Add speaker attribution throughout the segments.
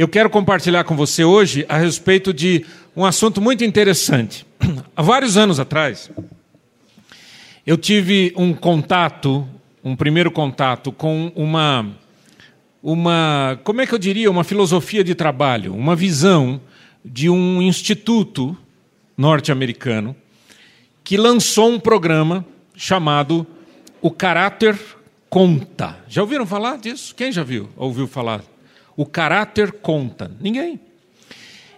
Speaker 1: Eu quero compartilhar com você hoje a respeito de um assunto muito interessante. Há vários anos atrás, eu tive um contato, um primeiro contato com uma uma, como é que eu diria, uma filosofia de trabalho, uma visão de um instituto norte-americano que lançou um programa chamado O Caráter Conta. Já ouviram falar disso? Quem já viu? Ouviu falar? O Caráter Conta. Ninguém.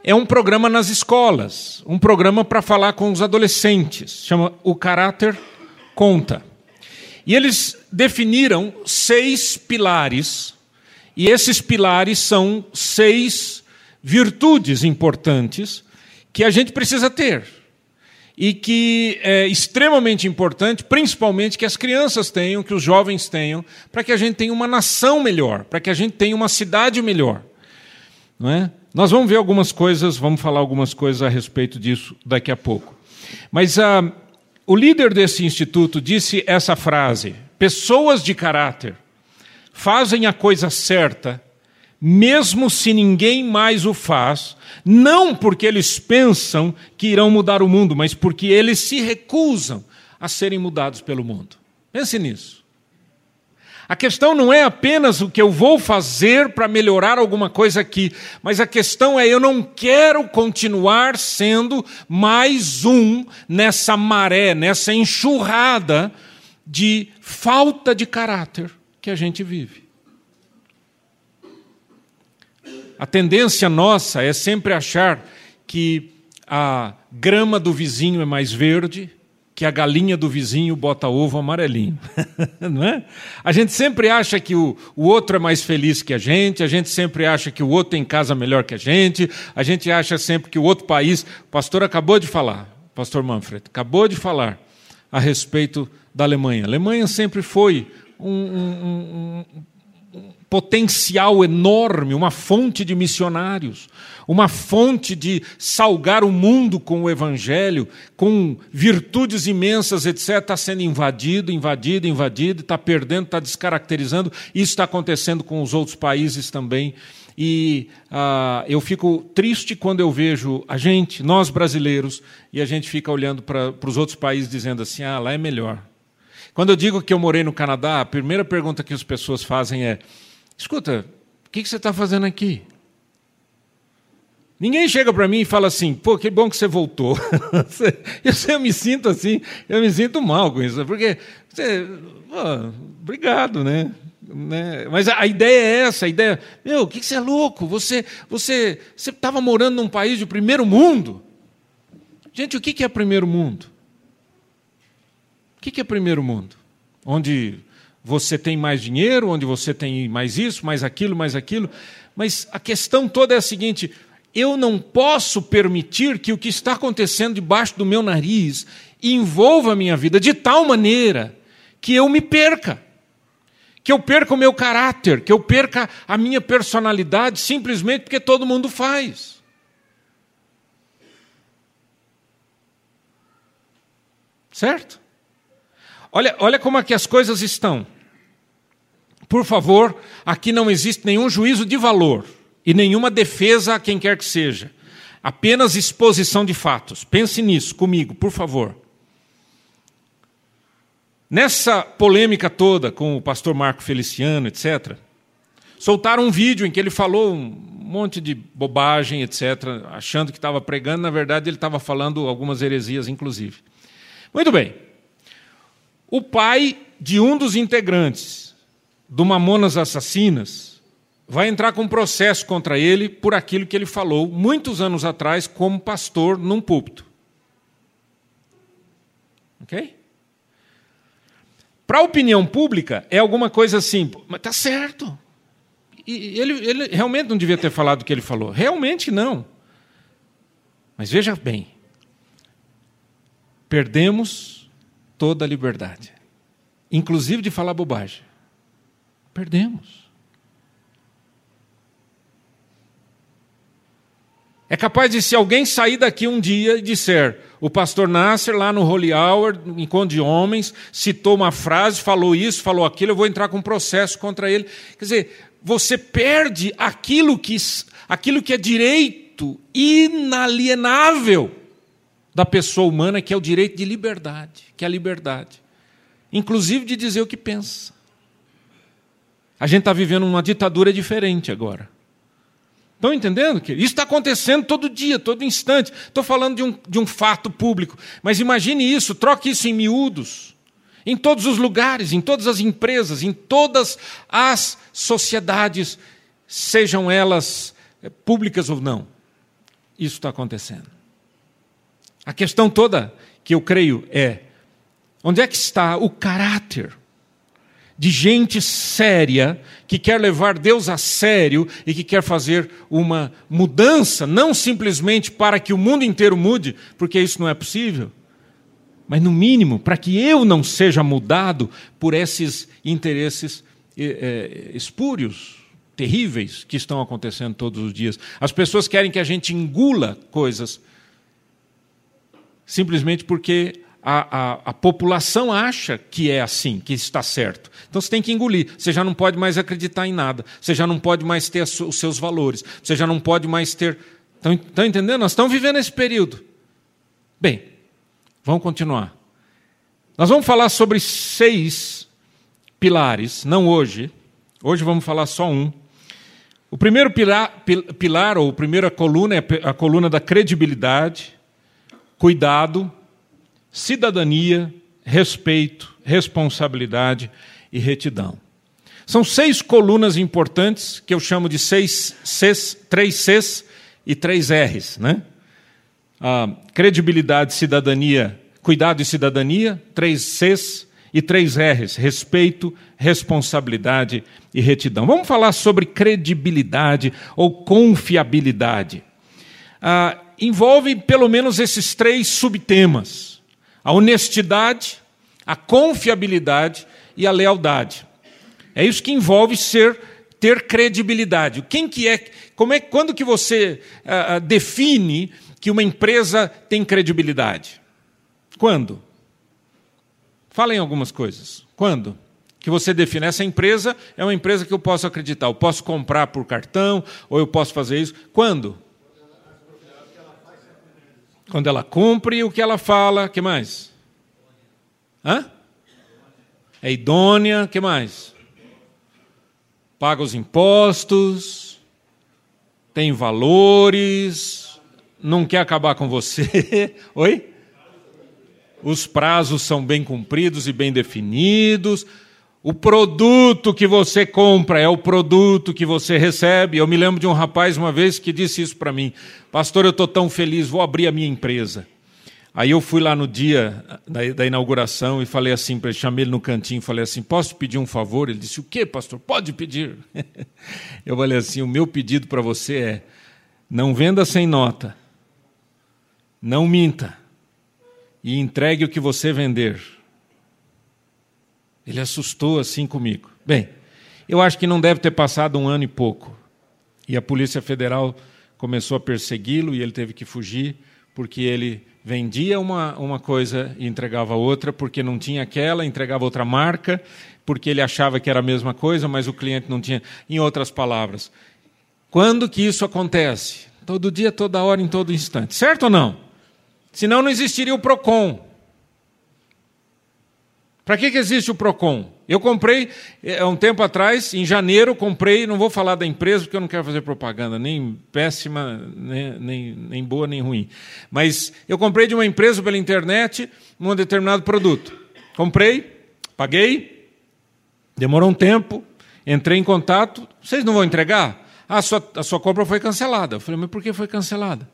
Speaker 1: É um programa nas escolas, um programa para falar com os adolescentes, chama O Caráter Conta. E eles definiram seis pilares e esses pilares são seis virtudes importantes que a gente precisa ter. E que é extremamente importante, principalmente que as crianças tenham, que os jovens tenham, para que a gente tenha uma nação melhor, para que a gente tenha uma cidade melhor. Não é? Nós vamos ver algumas coisas, vamos falar algumas coisas a respeito disso daqui a pouco. Mas ah, o líder desse instituto disse essa frase: pessoas de caráter fazem a coisa certa, mesmo se ninguém mais o faz, não porque eles pensam que irão mudar o mundo, mas porque eles se recusam a serem mudados pelo mundo. Pense nisso. A questão não é apenas o que eu vou fazer para melhorar alguma coisa aqui, mas a questão é eu não quero continuar sendo mais um nessa maré, nessa enxurrada de falta de caráter que a gente vive. A tendência nossa é sempre achar que a grama do vizinho é mais verde, que a galinha do vizinho bota ovo amarelinho. Não é? A gente sempre acha que o, o outro é mais feliz que a gente, a gente sempre acha que o outro tem casa melhor que a gente, a gente acha sempre que o outro país. O pastor acabou de falar, pastor Manfred, acabou de falar a respeito da Alemanha. A Alemanha sempre foi um, um, um, potencial enorme, uma fonte de missionários, uma fonte de salgar o mundo com o Evangelho, com virtudes imensas, etc., está sendo invadido, invadido, invadido, está perdendo, está descaracterizando. Isso está acontecendo com os outros países também. E ah, eu fico triste quando eu vejo a gente, nós brasileiros, e a gente fica olhando para os outros países dizendo assim: ah, lá é melhor. Quando eu digo que eu morei no Canadá, a primeira pergunta que as pessoas fazem é: escuta, o que você está fazendo aqui? Ninguém chega para mim e fala assim, pô, que bom que você voltou. eu, eu me sinto assim, eu me sinto mal com isso, porque você, pô, obrigado, né? né? Mas a, a, ideia é essa, a ideia, meu, o que, que você é louco? Você você você estava morando num país de primeiro mundo. Gente, o que, que é primeiro mundo? O que é primeiro mundo? Onde você tem mais dinheiro, onde você tem mais isso, mais aquilo, mais aquilo. Mas a questão toda é a seguinte: eu não posso permitir que o que está acontecendo debaixo do meu nariz envolva a minha vida de tal maneira que eu me perca. Que eu perca o meu caráter, que eu perca a minha personalidade simplesmente porque todo mundo faz. Certo? Olha, olha como aqui as coisas estão. Por favor, aqui não existe nenhum juízo de valor e nenhuma defesa a quem quer que seja. Apenas exposição de fatos. Pense nisso comigo, por favor. Nessa polêmica toda com o pastor Marco Feliciano, etc., soltaram um vídeo em que ele falou um monte de bobagem, etc., achando que estava pregando, na verdade ele estava falando algumas heresias, inclusive. Muito bem. O pai de um dos integrantes do Mamonas Assassinas vai entrar com um processo contra ele por aquilo que ele falou muitos anos atrás como pastor num púlpito. Ok? Para a opinião pública, é alguma coisa assim, mas está certo. E ele, ele realmente não devia ter falado o que ele falou. Realmente não. Mas veja bem, perdemos toda a liberdade, inclusive de falar bobagem. Perdemos. É capaz de se alguém sair daqui um dia e disser, o pastor Nasser, lá no Holy Hour, encontro de homens, citou uma frase, falou isso, falou aquilo, eu vou entrar com um processo contra ele. Quer dizer, você perde aquilo que, aquilo que é direito inalienável da pessoa humana, que é o direito de liberdade, que é a liberdade, inclusive de dizer o que pensa. A gente está vivendo uma ditadura diferente agora. Estão entendendo? Que isso está acontecendo todo dia, todo instante. Estou falando de um, de um fato público. Mas imagine isso, troque isso em miúdos. Em todos os lugares, em todas as empresas, em todas as sociedades, sejam elas eh, públicas ou não. Isso está acontecendo. A questão toda que eu creio é: onde é que está o caráter de gente séria que quer levar Deus a sério e que quer fazer uma mudança, não simplesmente para que o mundo inteiro mude, porque isso não é possível, mas no mínimo para que eu não seja mudado por esses interesses é, espúrios, terríveis que estão acontecendo todos os dias. As pessoas querem que a gente engula coisas simplesmente porque a, a, a, população acha que é assim, que está certo. Então você tem que engolir. Você já não pode mais acreditar em nada. Você já não pode mais ter os seus valores. Você já não pode mais ter. Estão, estão entendendo? Nós estamos vivendo esse período. Bem, vamos continuar. Nós vamos falar sobre seis pilares, não hoje. Hoje vamos falar só um. O primeiro pilar, pilar ou a primeira coluna é a coluna da credibilidade cuidado, cidadania, respeito, responsabilidade e retidão. São seis colunas importantes que eu chamo de seis Cs, três Cs e três Rs. Né? Credibilidade, cidadania, cuidado e cidadania, três Cs e três R's: respeito, responsabilidade e retidão. Vamos falar sobre credibilidade ou confiabilidade. Ah, envolve pelo menos esses três subtemas: a honestidade, a confiabilidade e a lealdade. É isso que envolve ser ter credibilidade. Quem que é? Como é? Quando que você uh, define que uma empresa tem credibilidade? Quando? Falem algumas coisas. Quando? Que você define essa empresa é uma empresa que eu posso acreditar. Eu posso comprar por cartão ou eu posso fazer isso. Quando? Quando ela cumpre o que ela fala, que mais? Hã? É idônea, que mais? Paga os impostos, tem valores, não quer acabar com você. Oi? Os prazos são bem cumpridos e bem definidos. O produto que você compra é o produto que você recebe. Eu me lembro de um rapaz uma vez que disse isso para mim: Pastor, eu estou tão feliz, vou abrir a minha empresa. Aí eu fui lá no dia da, da inauguração e falei assim para ele, chamei ele no cantinho e falei assim: Posso pedir um favor? Ele disse: O que, pastor? Pode pedir. eu falei assim: O meu pedido para você é: não venda sem nota, não minta e entregue o que você vender ele assustou assim comigo. Bem, eu acho que não deve ter passado um ano e pouco. E a Polícia Federal começou a persegui-lo e ele teve que fugir porque ele vendia uma, uma coisa e entregava outra, porque não tinha aquela, entregava outra marca, porque ele achava que era a mesma coisa, mas o cliente não tinha. Em outras palavras, quando que isso acontece? Todo dia, toda hora, em todo instante. Certo ou não? Senão não existiria o PROCON. Para que, que existe o PROCON? Eu comprei, há é, um tempo atrás, em janeiro, comprei, não vou falar da empresa porque eu não quero fazer propaganda, nem péssima, nem, nem, nem boa, nem ruim. Mas eu comprei de uma empresa pela internet um determinado produto. Comprei, paguei, demorou um tempo, entrei em contato, vocês não vão entregar? Ah, a sua, a sua compra foi cancelada. Eu falei, mas por que foi cancelada?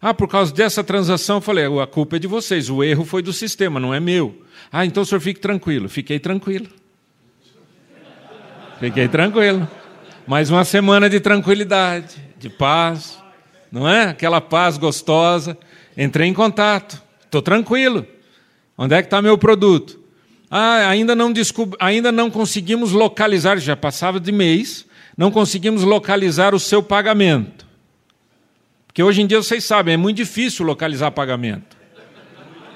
Speaker 1: Ah, por causa dessa transação, eu falei, a culpa é de vocês, o erro foi do sistema, não é meu. Ah, então o senhor fique tranquilo. Fiquei tranquilo. Fiquei tranquilo. Mais uma semana de tranquilidade, de paz, não é? Aquela paz gostosa. Entrei em contato, estou tranquilo. Onde é que está meu produto? Ah, ainda não, descob... ainda não conseguimos localizar, já passava de mês, não conseguimos localizar o seu pagamento. Porque hoje em dia vocês sabem, é muito difícil localizar pagamento.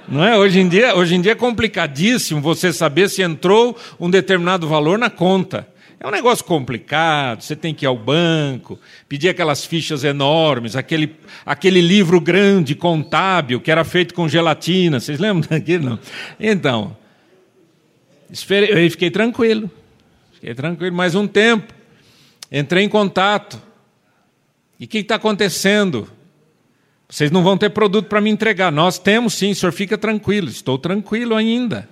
Speaker 1: Não é? Hoje em, dia, hoje em dia é complicadíssimo você saber se entrou um determinado valor na conta. É um negócio complicado, você tem que ir ao banco, pedir aquelas fichas enormes, aquele, aquele livro grande, contábil, que era feito com gelatina. Vocês lembram daquilo? Não? Então, eu fiquei tranquilo. Fiquei tranquilo mais um tempo. Entrei em contato. E o que está acontecendo? Vocês não vão ter produto para me entregar. Nós temos sim, o senhor fica tranquilo. Estou tranquilo ainda.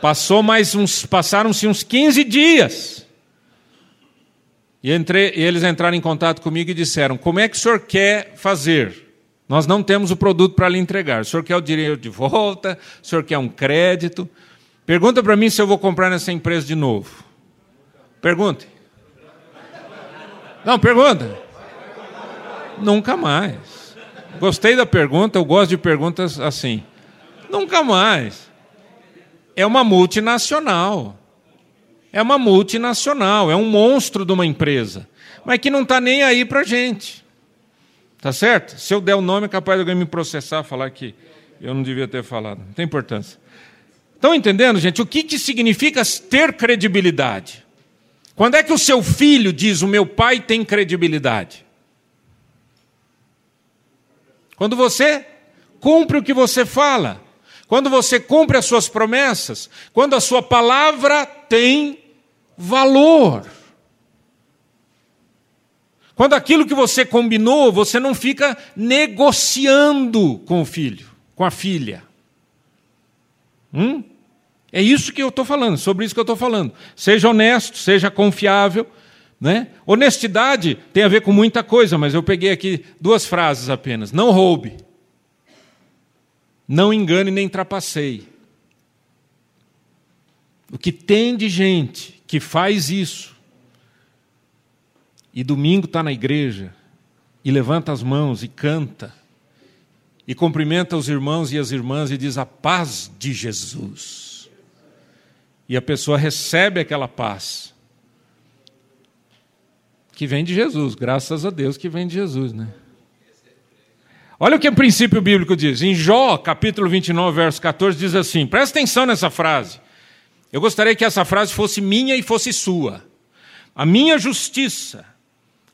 Speaker 1: Passou mais uns, passaram-se uns 15 dias. E, e eles entraram em contato comigo e disseram: Como é que o senhor quer fazer? Nós não temos o produto para lhe entregar. O senhor quer o dinheiro de volta? O senhor quer um crédito? Pergunta para mim se eu vou comprar nessa empresa de novo. Pergunte. Não, pergunta. Nunca mais. Gostei da pergunta, eu gosto de perguntas assim. Nunca mais. É uma multinacional. É uma multinacional, é um monstro de uma empresa, mas que não está nem aí para gente. Tá certo? Se eu der o nome, é capaz de alguém me processar, falar que eu não devia ter falado. Não tem importância. Estão entendendo, gente? O que, que significa ter credibilidade? Quando é que o seu filho diz: O meu pai tem credibilidade? Quando você cumpre o que você fala, quando você cumpre as suas promessas, quando a sua palavra tem valor. Quando aquilo que você combinou, você não fica negociando com o filho, com a filha. Hum? É isso que eu estou falando, sobre isso que eu estou falando. Seja honesto, seja confiável. Né? Honestidade tem a ver com muita coisa, mas eu peguei aqui duas frases apenas. Não roube. Não engane nem trapaceie. O que tem de gente que faz isso e domingo está na igreja e levanta as mãos e canta e cumprimenta os irmãos e as irmãs e diz a paz de Jesus. E a pessoa recebe aquela paz que vem de Jesus, graças a Deus que vem de Jesus, né? Olha o que o princípio bíblico diz. Em Jó, capítulo 29, verso 14, diz assim: presta atenção nessa frase. Eu gostaria que essa frase fosse minha e fosse sua. A minha justiça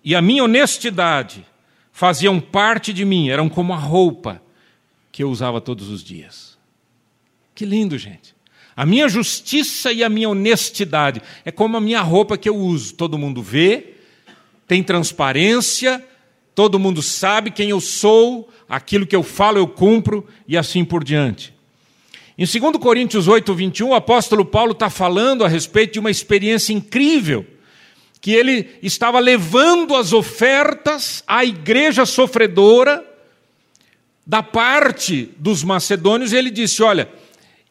Speaker 1: e a minha honestidade faziam parte de mim, eram como a roupa que eu usava todos os dias. Que lindo, gente. A minha justiça e a minha honestidade é como a minha roupa que eu uso. Todo mundo vê, tem transparência, todo mundo sabe quem eu sou, aquilo que eu falo eu cumpro e assim por diante. Em 2 Coríntios 8, 21, o apóstolo Paulo está falando a respeito de uma experiência incrível, que ele estava levando as ofertas à igreja sofredora, da parte dos macedônios, e ele disse: Olha,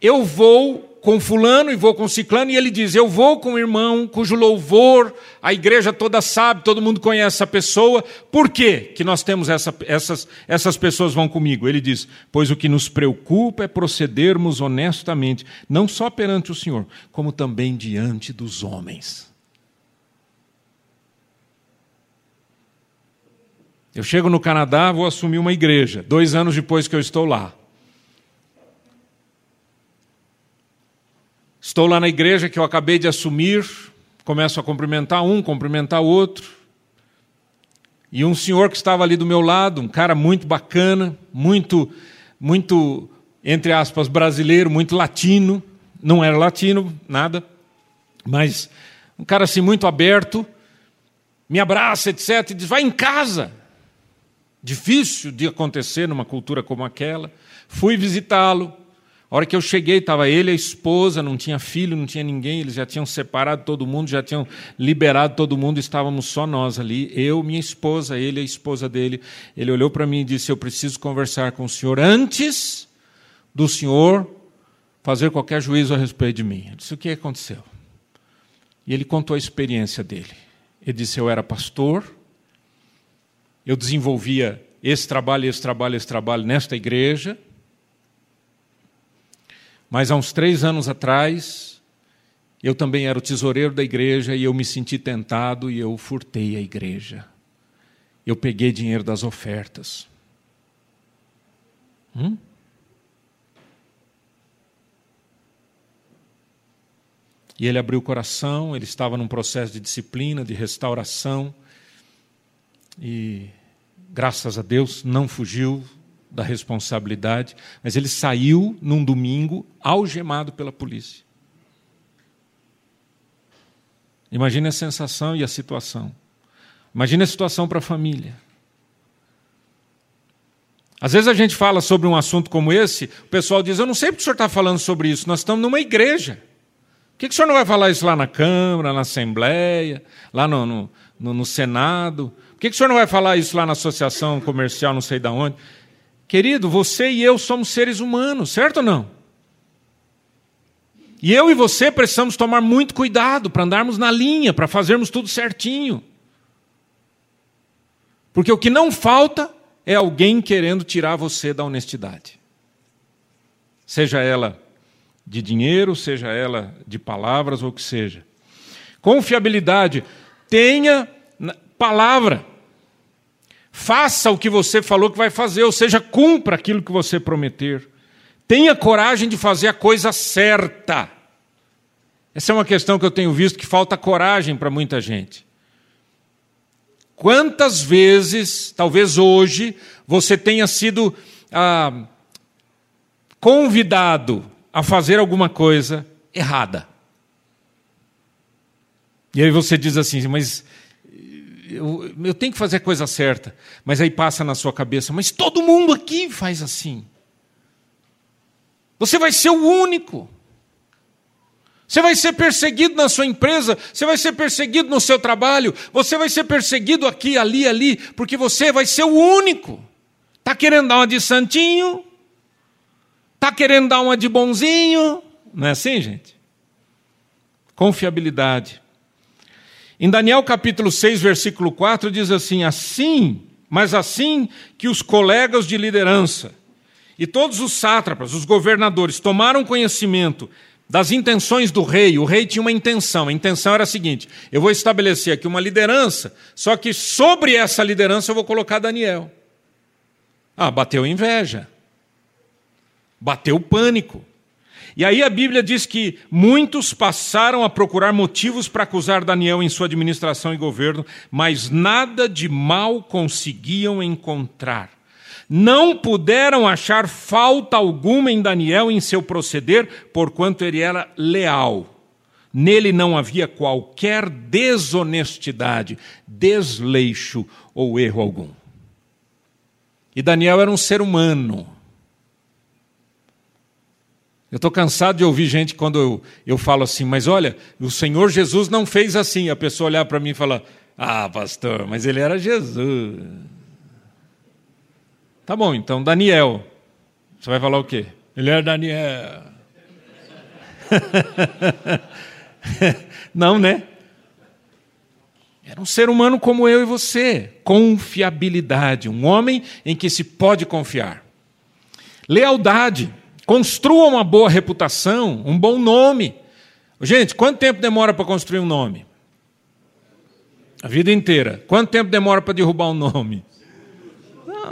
Speaker 1: eu vou com fulano e vou com ciclano, e ele diz: Eu vou com o irmão cujo louvor a igreja toda sabe, todo mundo conhece essa pessoa. Por quê que nós temos essa, essas, essas pessoas vão comigo? Ele diz: Pois o que nos preocupa é procedermos honestamente, não só perante o Senhor, como também diante dos homens. Eu chego no Canadá, vou assumir uma igreja, dois anos depois que eu estou lá. Estou lá na igreja que eu acabei de assumir, começo a cumprimentar um, cumprimentar outro. E um senhor que estava ali do meu lado, um cara muito bacana, muito, muito, entre aspas, brasileiro, muito latino, não era latino, nada, mas um cara assim muito aberto, me abraça, etc., e diz: vai em casa. Difícil de acontecer numa cultura como aquela. Fui visitá-lo, a hora que eu cheguei, estava ele, a esposa, não tinha filho, não tinha ninguém, eles já tinham separado todo mundo, já tinham liberado todo mundo, estávamos só nós ali, eu, minha esposa, ele, a esposa dele. Ele olhou para mim e disse: Eu preciso conversar com o senhor antes do senhor fazer qualquer juízo a respeito de mim. Eu disse: O que aconteceu? E ele contou a experiência dele. Ele disse: Eu era pastor, eu desenvolvia esse trabalho, esse trabalho, esse trabalho nesta igreja mas há uns três anos atrás, eu também era o tesoureiro da igreja e eu me senti tentado e eu furtei a igreja. Eu peguei dinheiro das ofertas. Hum? E ele abriu o coração, ele estava num processo de disciplina, de restauração. E, graças a Deus, não fugiu da responsabilidade, mas ele saiu num domingo algemado pela polícia. Imagine a sensação e a situação. Imagine a situação para a família. Às vezes a gente fala sobre um assunto como esse, o pessoal diz: Eu não sei porque o senhor está falando sobre isso, nós estamos numa igreja. Por que, o senhor não vai falar isso lá na Câmara, na Assembleia, lá no, no, no, no Senado? Por que, que o senhor não vai falar isso lá na Associação Comercial, não sei de onde? Querido, você e eu somos seres humanos, certo ou não? E eu e você precisamos tomar muito cuidado para andarmos na linha, para fazermos tudo certinho. Porque o que não falta é alguém querendo tirar você da honestidade. Seja ela de dinheiro, seja ela de palavras ou o que seja. Confiabilidade. Tenha palavra. Faça o que você falou que vai fazer, ou seja, cumpra aquilo que você prometer. Tenha coragem de fazer a coisa certa. Essa é uma questão que eu tenho visto que falta coragem para muita gente. Quantas vezes, talvez hoje, você tenha sido ah, convidado a fazer alguma coisa errada? E aí você diz assim, mas eu, eu, tenho que fazer a coisa certa. Mas aí passa na sua cabeça, mas todo mundo aqui faz assim. Você vai ser o único. Você vai ser perseguido na sua empresa, você vai ser perseguido no seu trabalho, você vai ser perseguido aqui, ali, ali, porque você vai ser o único. Está querendo dar uma de santinho? Está querendo dar uma de bonzinho? Não é assim, gente? Confiabilidade. Em Daniel capítulo 6, versículo 4, diz assim: Assim, mas assim que os colegas de liderança e todos os sátrapas, os governadores, tomaram conhecimento das intenções do rei. O rei tinha uma intenção. A intenção era a seguinte: eu vou estabelecer aqui uma liderança, só que sobre essa liderança eu vou colocar Daniel. Ah, bateu inveja. Bateu pânico. E aí a Bíblia diz que muitos passaram a procurar motivos para acusar Daniel em sua administração e governo, mas nada de mal conseguiam encontrar não puderam achar falta alguma em Daniel em seu proceder, porquanto ele era leal. Nele não havia qualquer desonestidade, desleixo ou erro algum. E Daniel era um ser humano. Eu estou cansado de ouvir gente quando eu, eu falo assim, mas olha, o Senhor Jesus não fez assim. A pessoa olhar para mim e falar: Ah, pastor, mas ele era Jesus. Tá bom, então Daniel. Você vai falar o quê? Ele era Daniel. Não, né? Era um ser humano como eu e você. Confiabilidade. Um homem em que se pode confiar. Lealdade. Construa uma boa reputação, um bom nome. Gente, quanto tempo demora para construir um nome? A vida inteira. Quanto tempo demora para derrubar um nome?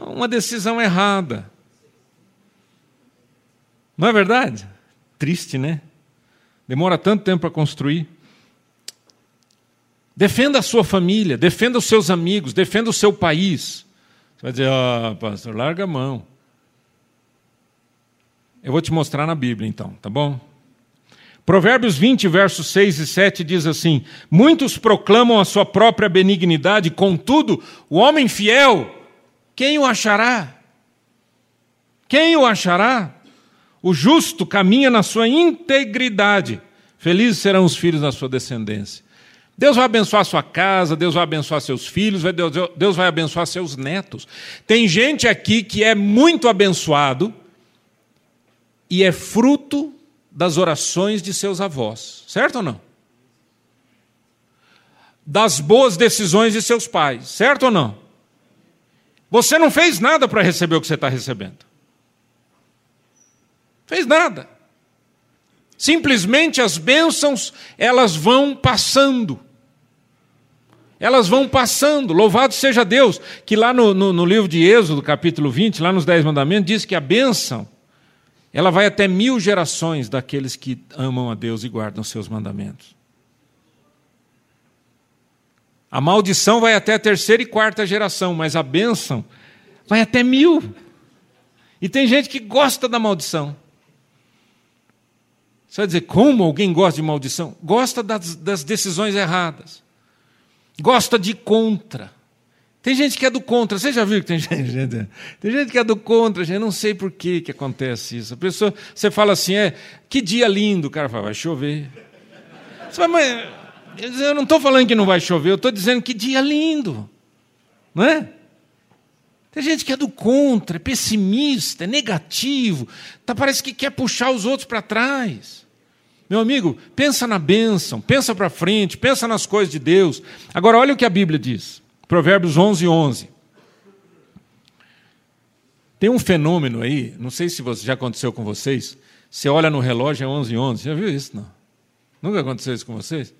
Speaker 1: uma decisão errada. Não é verdade? Triste, né? Demora tanto tempo para construir. Defenda a sua família, defenda os seus amigos, defenda o seu país. Você vai dizer, oh, pastor, larga a mão. Eu vou te mostrar na Bíblia então, tá bom? Provérbios 20, versos 6 e 7 diz assim: Muitos proclamam a sua própria benignidade, contudo, o homem fiel quem o achará? Quem o achará? O justo caminha na sua integridade. Felizes serão os filhos da sua descendência. Deus vai abençoar sua casa, Deus vai abençoar seus filhos, Deus vai abençoar seus netos. Tem gente aqui que é muito abençoado e é fruto das orações de seus avós, certo ou não? Das boas decisões de seus pais, certo ou não? Você não fez nada para receber o que você está recebendo. Fez nada. Simplesmente as bênçãos, elas vão passando. Elas vão passando. Louvado seja Deus, que lá no, no, no livro de Êxodo, capítulo 20, lá nos Dez Mandamentos, diz que a bênção ela vai até mil gerações daqueles que amam a Deus e guardam seus mandamentos. A maldição vai até a terceira e quarta geração, mas a bênção vai até mil. E tem gente que gosta da maldição. Você vai dizer, como alguém gosta de maldição? Gosta das, das decisões erradas. Gosta de contra. Tem gente que é do contra. Você já viu que tem gente, tem gente que é do contra, gente. Não sei por que, que acontece isso. A pessoa, você fala assim, é, que dia lindo. O cara fala, vai chover. Você fala, mas eu não estou falando que não vai chover, eu estou dizendo que dia lindo. Não é? Tem gente que é do contra, é pessimista, é negativo, tá, parece que quer puxar os outros para trás. Meu amigo, pensa na bênção, pensa para frente, pensa nas coisas de Deus. Agora, olha o que a Bíblia diz. Provérbios 11, 11. Tem um fenômeno aí, não sei se já aconteceu com vocês, você olha no relógio, é 11, 11. Já viu isso? Não? Nunca aconteceu isso com vocês?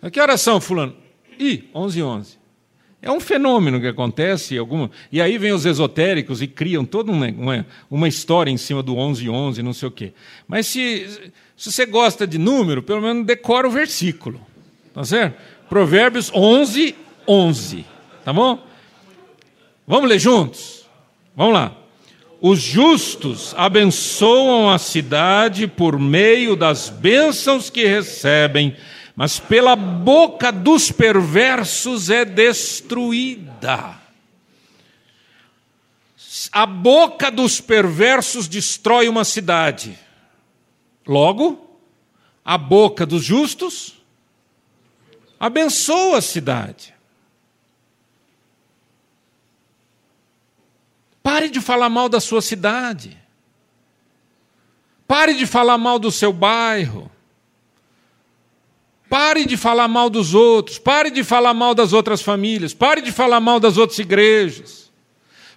Speaker 1: A que horas são, fulano? Ih, 11 11. É um fenômeno que acontece. E aí vem os esotéricos e criam toda uma, uma, uma história em cima do 11 11, não sei o quê. Mas se, se você gosta de número, pelo menos decora o versículo. Tá certo? Provérbios 11, 11. Tá bom? Vamos ler juntos? Vamos lá. Os justos abençoam a cidade por meio das bênçãos que recebem mas pela boca dos perversos é destruída. A boca dos perversos destrói uma cidade. Logo, a boca dos justos abençoa a cidade. Pare de falar mal da sua cidade. Pare de falar mal do seu bairro. Pare de falar mal dos outros, pare de falar mal das outras famílias, pare de falar mal das outras igrejas.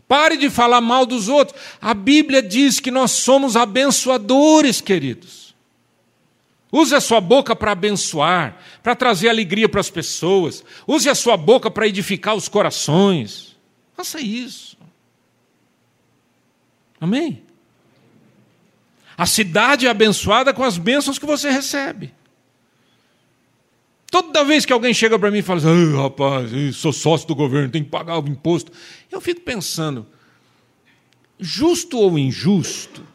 Speaker 1: Pare de falar mal dos outros. A Bíblia diz que nós somos abençoadores, queridos. Use a sua boca para abençoar, para trazer alegria para as pessoas. Use a sua boca para edificar os corações. Faça isso. Amém? A cidade é abençoada com as bênçãos que você recebe. Toda vez que alguém chega para mim e fala assim, rapaz, sou sócio do governo, tenho que pagar o imposto, eu fico pensando, justo ou injusto,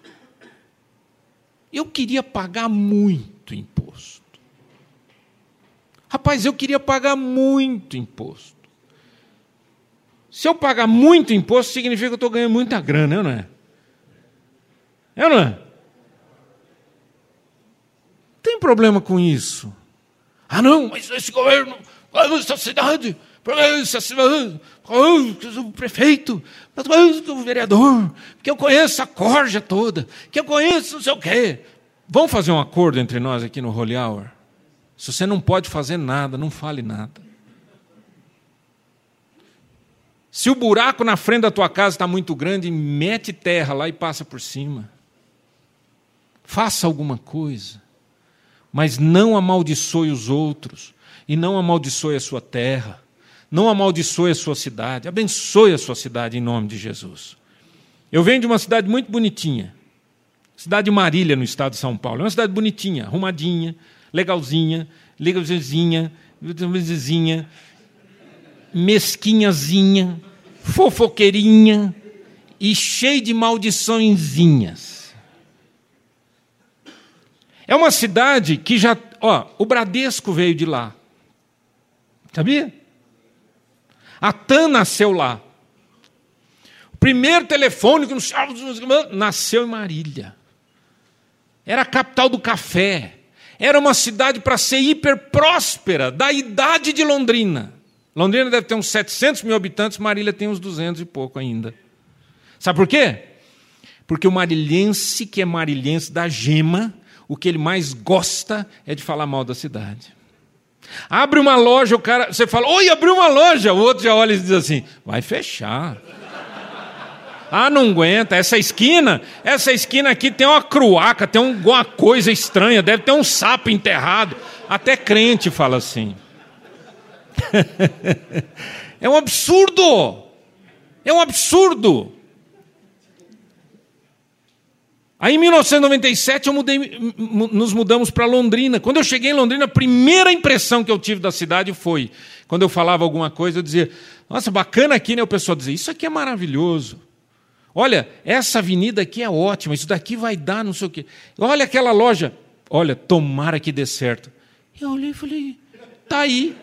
Speaker 1: eu queria pagar muito imposto. Rapaz, eu queria pagar muito imposto. Se eu pagar muito imposto, significa que eu estou ganhando muita grana, não é? É não é? Não tem problema com isso. Ah, não, mas esse governo, essa cidade, essa cidade, o prefeito, o vereador, que eu conheço a corja toda, que eu conheço não sei o quê. Vamos fazer um acordo entre nós aqui no Holy Hour? Se você não pode fazer nada, não fale nada. Se o buraco na frente da tua casa está muito grande, mete terra lá e passa por cima. Faça alguma coisa mas não amaldiçoe os outros, e não amaldiçoe a sua terra, não amaldiçoe a sua cidade, abençoe a sua cidade em nome de Jesus. Eu venho de uma cidade muito bonitinha, cidade de Marília, no estado de São Paulo. É uma cidade bonitinha, arrumadinha, legalzinha, legalzinha, mesquinhazinha, fofoqueirinha e cheia de maldiçõezinhas. É uma cidade que já. Ó, o Bradesco veio de lá. Sabia? A TAM nasceu lá. O primeiro telefônico nasceu em Marília. Era a capital do café. Era uma cidade para ser hiper próspera, da idade de Londrina. Londrina deve ter uns 700 mil habitantes, Marília tem uns 200 e pouco ainda. Sabe por quê? Porque o marilhense, que é marilhense da gema, o que ele mais gosta é de falar mal da cidade. Abre uma loja, o cara, você fala, oi, abriu uma loja. O outro já olha e diz assim: vai fechar. Ah, não aguenta. Essa esquina, essa esquina aqui tem uma cruaca, tem alguma coisa estranha, deve ter um sapo enterrado. Até crente fala assim. é um absurdo. É um absurdo. Aí em 1997 eu mudei, nos mudamos para Londrina. Quando eu cheguei em Londrina, a primeira impressão que eu tive da cidade foi, quando eu falava alguma coisa, eu dizia: "Nossa, bacana aqui", né? O pessoal dizia: "Isso aqui é maravilhoso". Olha, essa avenida aqui é ótima, isso daqui vai dar, não sei o quê. Olha aquela loja. Olha, tomara que dê certo. Eu olhei e falei: "Tá aí".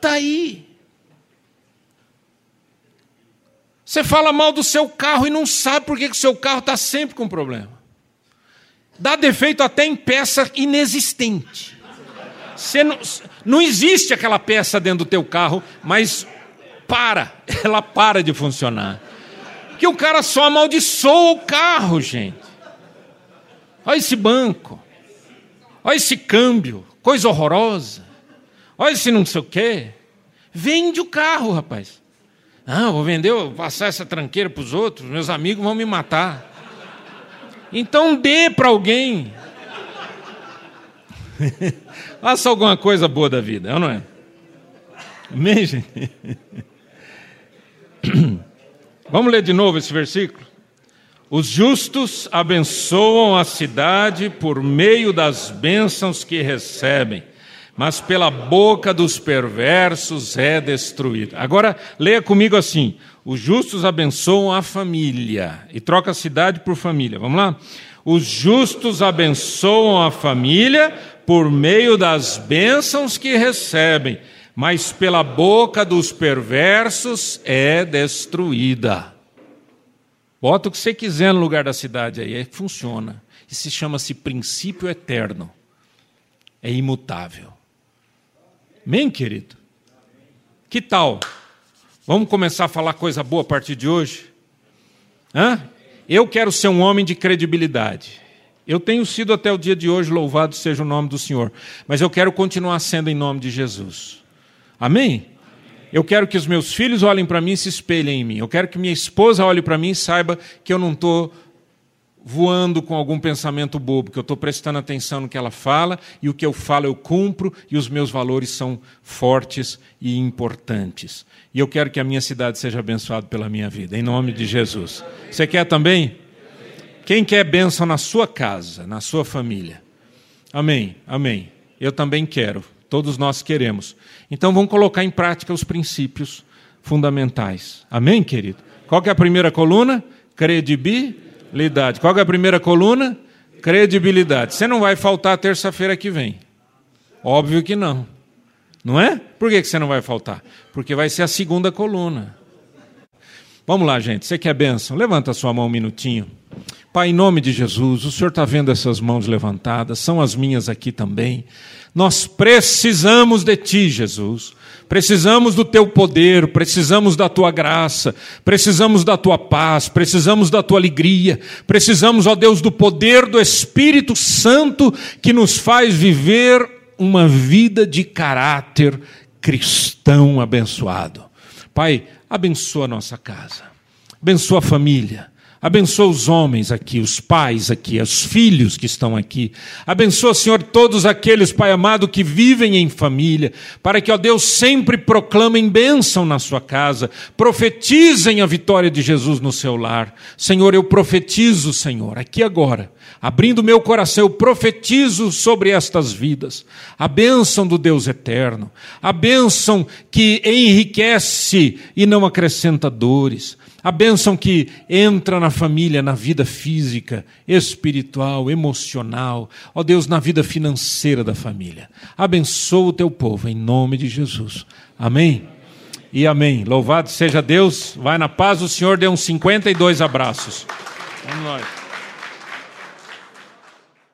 Speaker 1: Tá aí. Você fala mal do seu carro e não sabe por que o seu carro está sempre com problema. Dá defeito até em peça inexistente. Você não, não existe aquela peça dentro do teu carro, mas para, ela para de funcionar. Que o cara só amaldiçoa o carro, gente. Olha esse banco. Olha esse câmbio, coisa horrorosa. Olha esse não sei o quê. Vende o carro, rapaz. Ah, vou vender, vou passar essa tranqueira para os outros, meus amigos vão me matar. Então dê para alguém. Faça alguma coisa boa da vida, não é? Amém, gente? Vamos ler de novo esse versículo? Os justos abençoam a cidade por meio das bênçãos que recebem mas pela boca dos perversos é destruído. Agora, leia comigo assim: os justos abençoam a família, e troca a cidade por família. Vamos lá? Os justos abençoam a família por meio das bênçãos que recebem, mas pela boca dos perversos é destruída. Bota o que você quiser no lugar da cidade aí, funciona. Isso chama-se princípio eterno. É imutável. Amém, querido? Que tal? Vamos começar a falar coisa boa a partir de hoje? Hã? Eu quero ser um homem de credibilidade. Eu tenho sido até o dia de hoje, louvado seja o nome do Senhor. Mas eu quero continuar sendo em nome de Jesus. Amém? Eu quero que os meus filhos olhem para mim e se espelhem em mim. Eu quero que minha esposa olhe para mim e saiba que eu não estou voando com algum pensamento bobo, que eu estou prestando atenção no que ela fala e o que eu falo eu cumpro e os meus valores são fortes e importantes. E eu quero que a minha cidade seja abençoada pela minha vida, em nome de Jesus. Você quer também? Quem quer bênção na sua casa, na sua família? Amém, amém. Eu também quero, todos nós queremos. Então vamos colocar em prática os princípios fundamentais. Amém, querido? Qual é a primeira coluna? Credibilidade Credibilidade. Qual é a primeira coluna? Credibilidade. Você não vai faltar terça-feira que vem. Óbvio que não. Não é? Por que você não vai faltar? Porque vai ser a segunda coluna. Vamos lá, gente. Você quer bênção? Levanta a sua mão um minutinho. Pai, em nome de Jesus, o Senhor está vendo essas mãos levantadas, são as minhas aqui também. Nós precisamos de Ti, Jesus. Precisamos do teu poder, precisamos da tua graça, precisamos da tua paz, precisamos da tua alegria, precisamos, ó Deus, do poder do Espírito Santo que nos faz viver uma vida de caráter cristão abençoado. Pai, abençoa a nossa casa, abençoa a família, Abençoa os homens aqui, os pais aqui, os filhos que estão aqui. Abençoa, Senhor, todos aqueles, Pai amado, que vivem em família, para que, ó Deus, sempre proclamem bênção na sua casa, profetizem a vitória de Jesus no seu lar. Senhor, eu profetizo, Senhor, aqui agora, abrindo meu coração, eu profetizo sobre estas vidas a bênção do Deus eterno, a bênção que enriquece e não acrescenta dores a bênção que entra na família, na vida física, espiritual, emocional, ó Deus, na vida financeira da família. Abençoa o teu povo, em nome de Jesus. Amém? E amém. Louvado seja Deus. Vai na paz, o Senhor dê uns 52 abraços. Vamos nós.